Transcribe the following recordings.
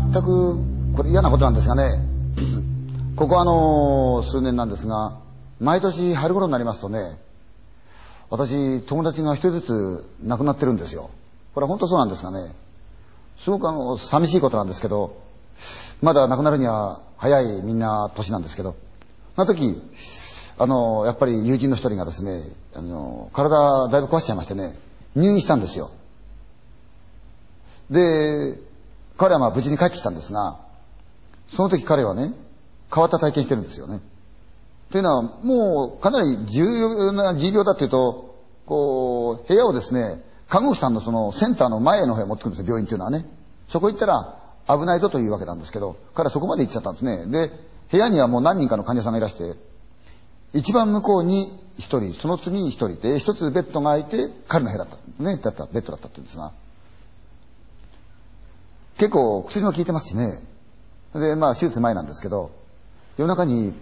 全くこれ嫌なことなんですがね。ここあの数年なんですが毎年春頃になりますとね私友達が一人ずつ亡くなってるんですよ。これは本当そうなんですがね。すごくあの寂しいことなんですけどまだ亡くなるには早いみんな年なんですけどその時あのやっぱり友人の一人がですねあの体だいぶ壊しちゃいましてね入院したんですよ。で彼はまあ無事に帰ってきたんですがその時彼はね変わった体験してるんですよね。というのはもうかなり重要な事業だっていうとこう部屋をですね看護婦さんのそのセンターの前の部屋持ってくるんですよ病院っていうのはね。そこ行ったら危ないぞというわけなんですけど彼はそこまで行っちゃったんですね。で部屋にはもう何人かの患者さんがいらして一番向こうに一人その次に一人で一つベッドが空いて彼の部屋だったねだったベッドだったって言うんですが結構薬も効いてますしね。でまあ手術前なんですけど夜中に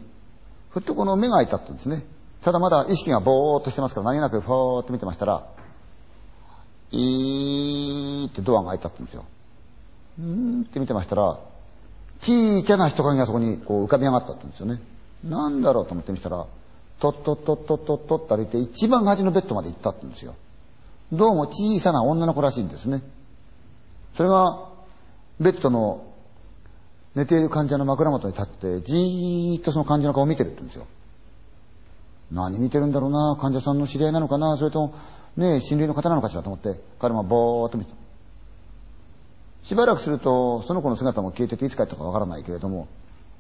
ふっとこの目が開いたって言うんですね。ただまだ意識がぼーっとしてますから何気なくふーっと見てましたらいーってドアが開いたって言うんですよ。うーんって見てましたらちいちゃな人影がそこにこう浮かび上がったって言うんですよね。なんだろうと思ってみたらとっとっとっとっとっとって歩いて一番端のベッドまで行ったって言うんですよ。どうも小さな女の子らしいんですね。それがベッドの寝ている患者の枕元に立ってじーっとその患者の顔を見てるって言うんですよ。何見てるんだろうな患者さんの知り合いなのかなそれともね親類の方なのかしらと思って彼もぼーっと見てた。しばらくするとその子の姿も消えてていつ帰ったかわからないけれども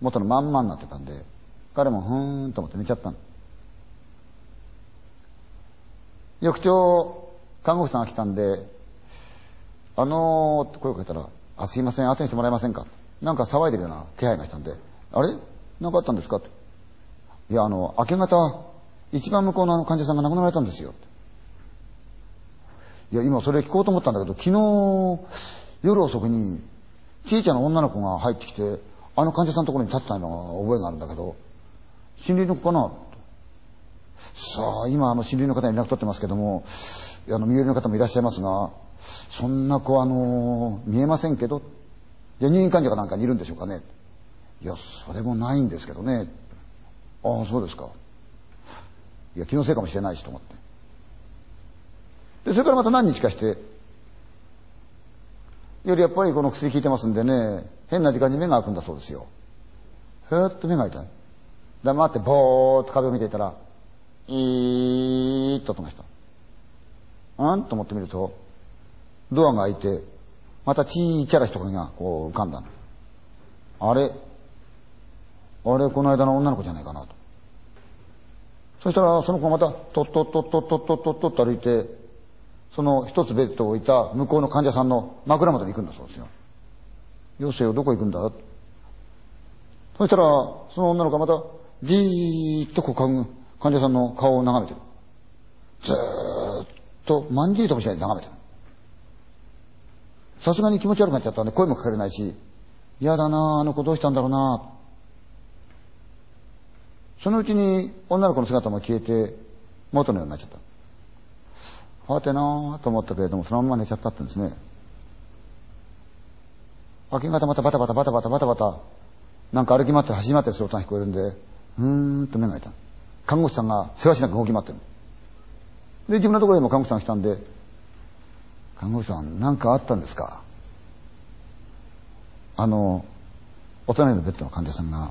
元のまんまになってたんで彼もふーんと思って寝ちゃったの。翌朝看護婦さんが来たんで「あのー」って声をかけたら「あすいません後にしてもらえませんか」なんか騒いでるような気配がしたんで「あれ？何かあったんですか?」って「いやあの明け方一番向こうのあの患者さんが亡くなられたんですよ」いや今それ聞こうと思ったんだけど昨日夜遅くにちいちゃな女の子が入ってきてあの患者さんのところに立ってたのが覚えがあるんだけど親類の子かな？さあ今あの親類の方に連絡取ってますけどもあの身寄りの方もいらっしゃいますがそんな子あの見えませんけど。で入院患者かなんかにいるんでしょうかね。いやそれもないんですけどね。ああそうですか。いや気のせいかもしれないしと思って。でそれからまた何日かして。よりやっぱりこの薬効いてますんでね変な時間に目が開くんだそうですよ。ふーっと目が開いた黙ってぼーっと壁を見ていたらいーっと音がした。うん？と思ってみるとドアが開いてまたちいちゃな人がこう浮かんだあれ？あれこの間の女の子じゃないかなとそしたらその子がまたとっとっとっとっとっとっとっとと歩いてその一つベッドを置いた向こうの患者さんの枕元に行くんだそうですよ。よせよ、どこ行くんだ？そしたら、その女の子がまた、じーっとこう患者さんの顔を眺めてる。ずーっと、まんじりともしないで眺めてる。さすがに気持ち悪くなっちゃったんで声もかけれないし、嫌だなあの子どうしたんだろうなそのうちに女の子の姿も消えて、元のようになっちゃった。はてなーと思ったけれども、そのまま寝ちゃったってんですね。明け方またバタバタバタバタバタバタ、なんか歩き回って走り回ってる音が聞こえるんで、うーんと目が開いた。看護師さんが世話しなく動き回ってる。で、自分のところにも看護師さんが来たんで、看護師さん、何かあったんですか？あの、お隣のベッドの患者さんが、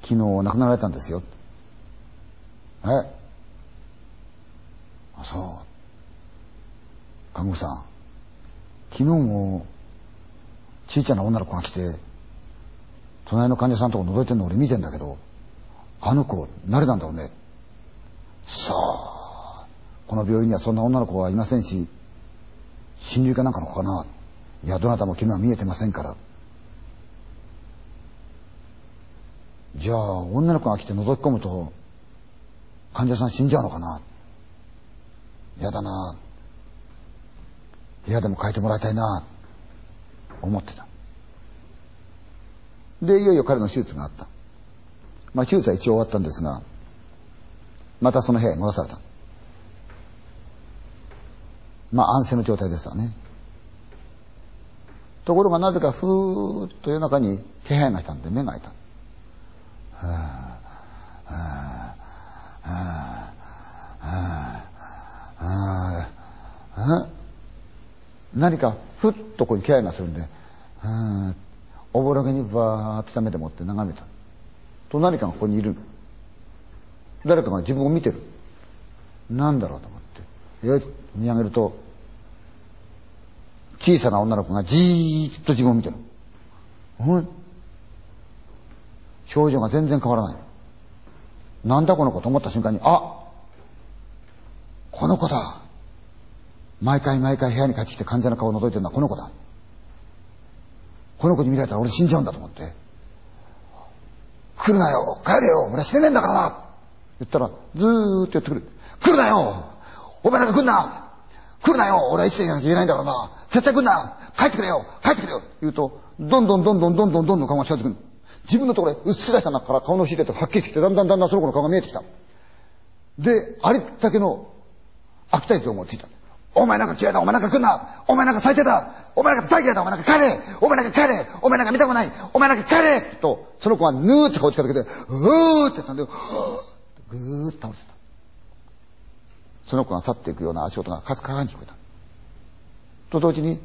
昨日亡くなられたんですよ。え？あ、そう。看護師さん、昨日も、ちいちゃな女の子が来て、隣の患者さんのとこ覗いてるの俺見てんだけど、あの子、誰なんだろうね。さあ、この病院にはそんな女の子はいませんし、親類かなんかのかな。いや、どなたも昨日は見えてませんから。じゃあ、女の子が来て覗き込むと、患者さん死んじゃうのかな？嫌だな。部屋でも変えてもらいたいな。思ってた。で、いよいよ彼の手術があった。まあ、手術は一応終わったんですが、またその部屋に戻された。まあ、安静の状態ですわね。ところがなぜかふーっと夜中に気配がしたんで目が開いた。何かふっとここに気配がするんで、おぼろげにバーッと目でもって眺めた。と何かがここにいる。誰かが自分を見てる。なんだろうと思って。見上げると、小さな女の子がじーっと自分を見てる。うん。表情が全然変わらない。なんだこの子と思った瞬間に、あこの子だ毎回毎回部屋に帰ってきて患者の顔を覗いてるのはこの子だ。この子に見られたら俺死んじゃうんだと思って。来るなよ帰れよ俺死ねねえんだからな言ったら、ずーっとやってくる。来るなよお前なんか来んな来るなよ俺は生きていかなきゃいけないんだからな絶対来んな帰ってくれよ帰ってくれよ言うと、どんどんどんどんどんどんどんどん顔が近づく自分のところへうっすらした中から顔のしでとはっきりしてきて、だんだんだんだんその子の顔が見えてきた。で、ありったけの悪態度もついた。お前なんか嫌いだお前なんか来んなお前なんか最低だお前なんか大嫌いだお前なんか帰れお前なんか帰れお前なんか見たくないお前なんか帰れと、その子がぬーって顔近づけて、うーってったんだよ。ぐーっと倒れた。その子が去っていくような足音がかすかに聞こえた。と同時に、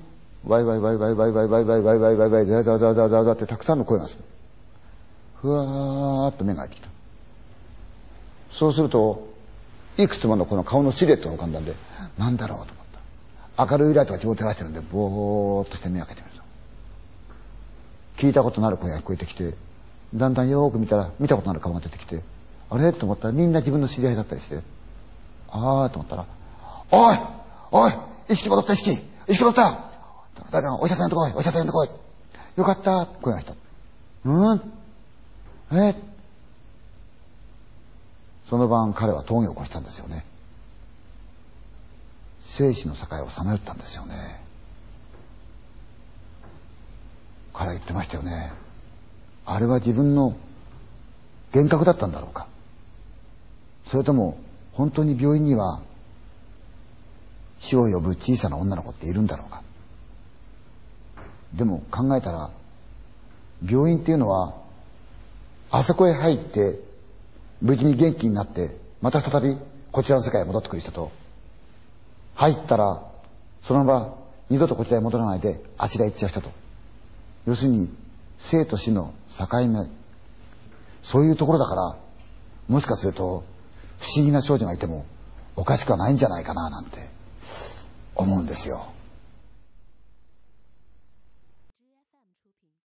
ワイワイワイワイワイワイワイワイワイワイワイワイザーザーザーザーザーザーってたくさんの声がする。ふわーっと目が開いてきた。そうすると、いくつものこの顔のシルエットが浮かんだんで、なんだろうと思った。明るいライトが自分を照らしてるんで、ぼーっとして目を開けてみると。聞いたことのある声が聞こえてきて、だんだんよーく見たら、見たことのある顔が出てきて、あれ？と思ったらみんな自分の知り合いだったりして、あーと思ったら、おいおい意識戻った意識意識戻った誰かお医者さんのとこいお医者さんのとこいよかった声がした。うんえ？その晩彼は峠を越したんですよね。生死の境をさまよったんですよね。彼は言ってましたよね。あれは自分の幻覚だったんだろうか。それとも本当に病院には死を呼ぶ小さな女の子っているんだろうか。でも考えたら病院っていうのはあそこへ入って無事に元気になってまた再びこちらの世界へ戻ってくる人と入ったらそのまま二度とこちらへ戻らないであちらへ行っちゃう人と要するに生と死の境目そういうところだからもしかすると不思議な少女がいてもおかしくはないんじゃないかななんて思うんですよ。